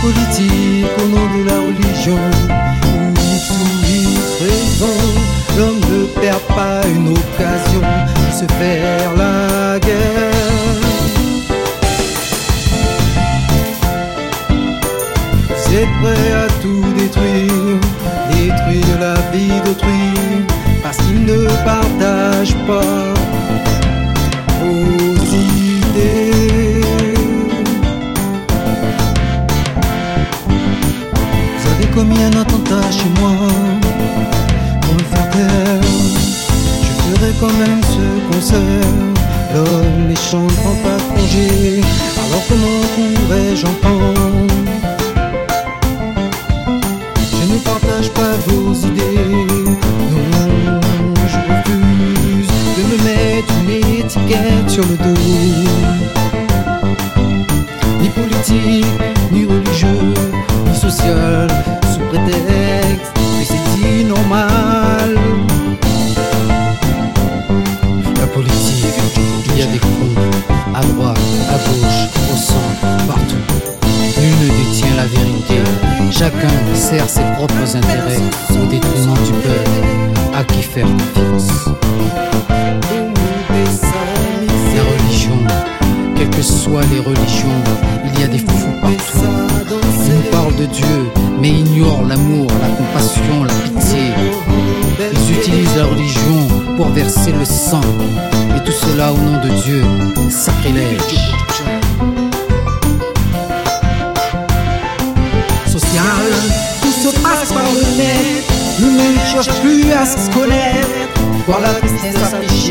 politique au nom de la religion. X ou Y raison, l'homme ne perd pas une occasion de se faire la guerre. C'est prêt à tout détruire, détruire la vie d'autrui, parce qu'il ne partage pas L'homme méchant ne prend pas congé. Alors comment pourrais-je entendre Je ne partage pas vos idées. Non, je refuse de me mettre une étiquette sur le dos. Ni politique, ses propres intérêts au détriment du peuple. À qui faire confiance La religion, quelles que soient les religions, il y a des fous partout. Ils nous parlent de Dieu, mais ignorent l'amour, la compassion, la pitié. Ils utilisent la religion pour verser le sang. Et tout cela au nom de Dieu. Sacrilège. À se connaître. Voir la tristesse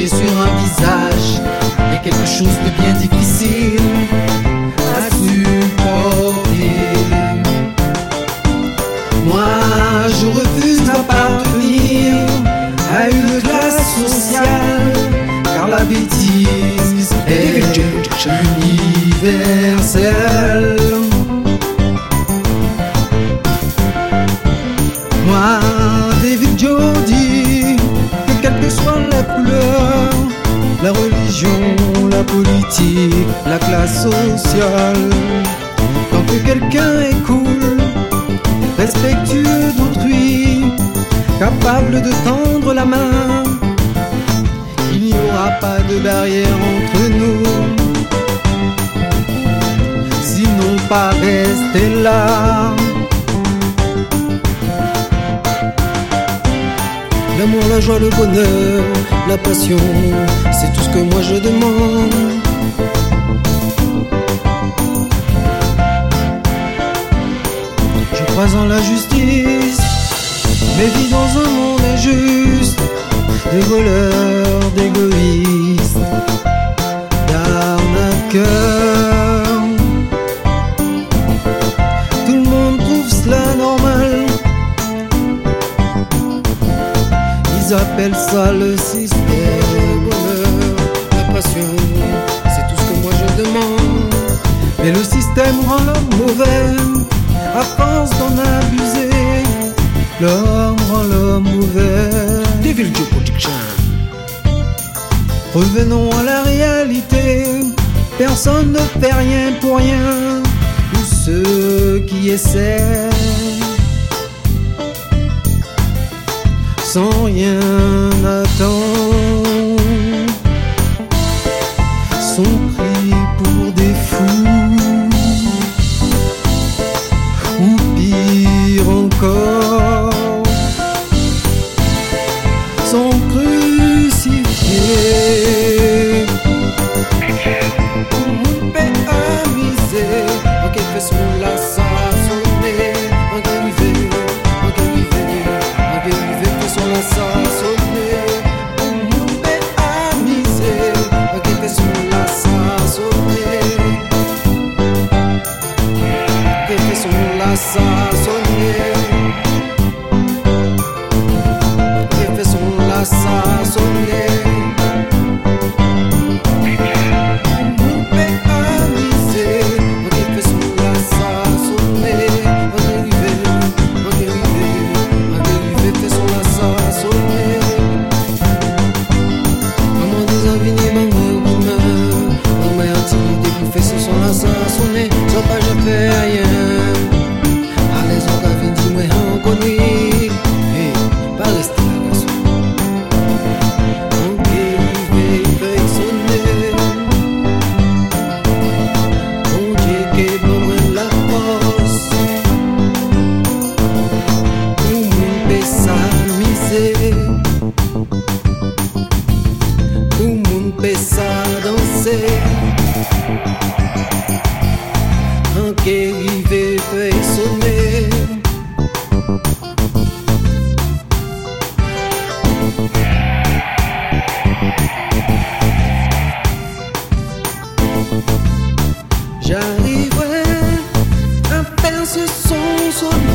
sur un visage est quelque chose de bien difficile à supporter. Moi, je refuse d'appartenir à une classe sociale, car la bêtise est universelle. La classe sociale, tant que quelqu'un est cool, respectueux d'autrui, capable de tendre la main, il n'y aura pas de barrière entre nous. Sinon, pas rester là. L'amour, la joie, le bonheur, la passion, c'est tout ce que moi je demande. La justice, mais vis dans un monde injuste, des voleurs, d'égoïstes, d'arnaqueurs. Tout le monde trouve cela normal. Ils appellent ça le système. Le bonheur, la passion, c'est tout ce que moi je demande. Mais le système rend l'homme mauvais, à force d'en abuser. L'homme rend l'homme mauvais. Devil Joe Production. Revenons à la réalité. Personne ne fait rien pour rien. Tous ceux qui essaient sans rien attendre coração. so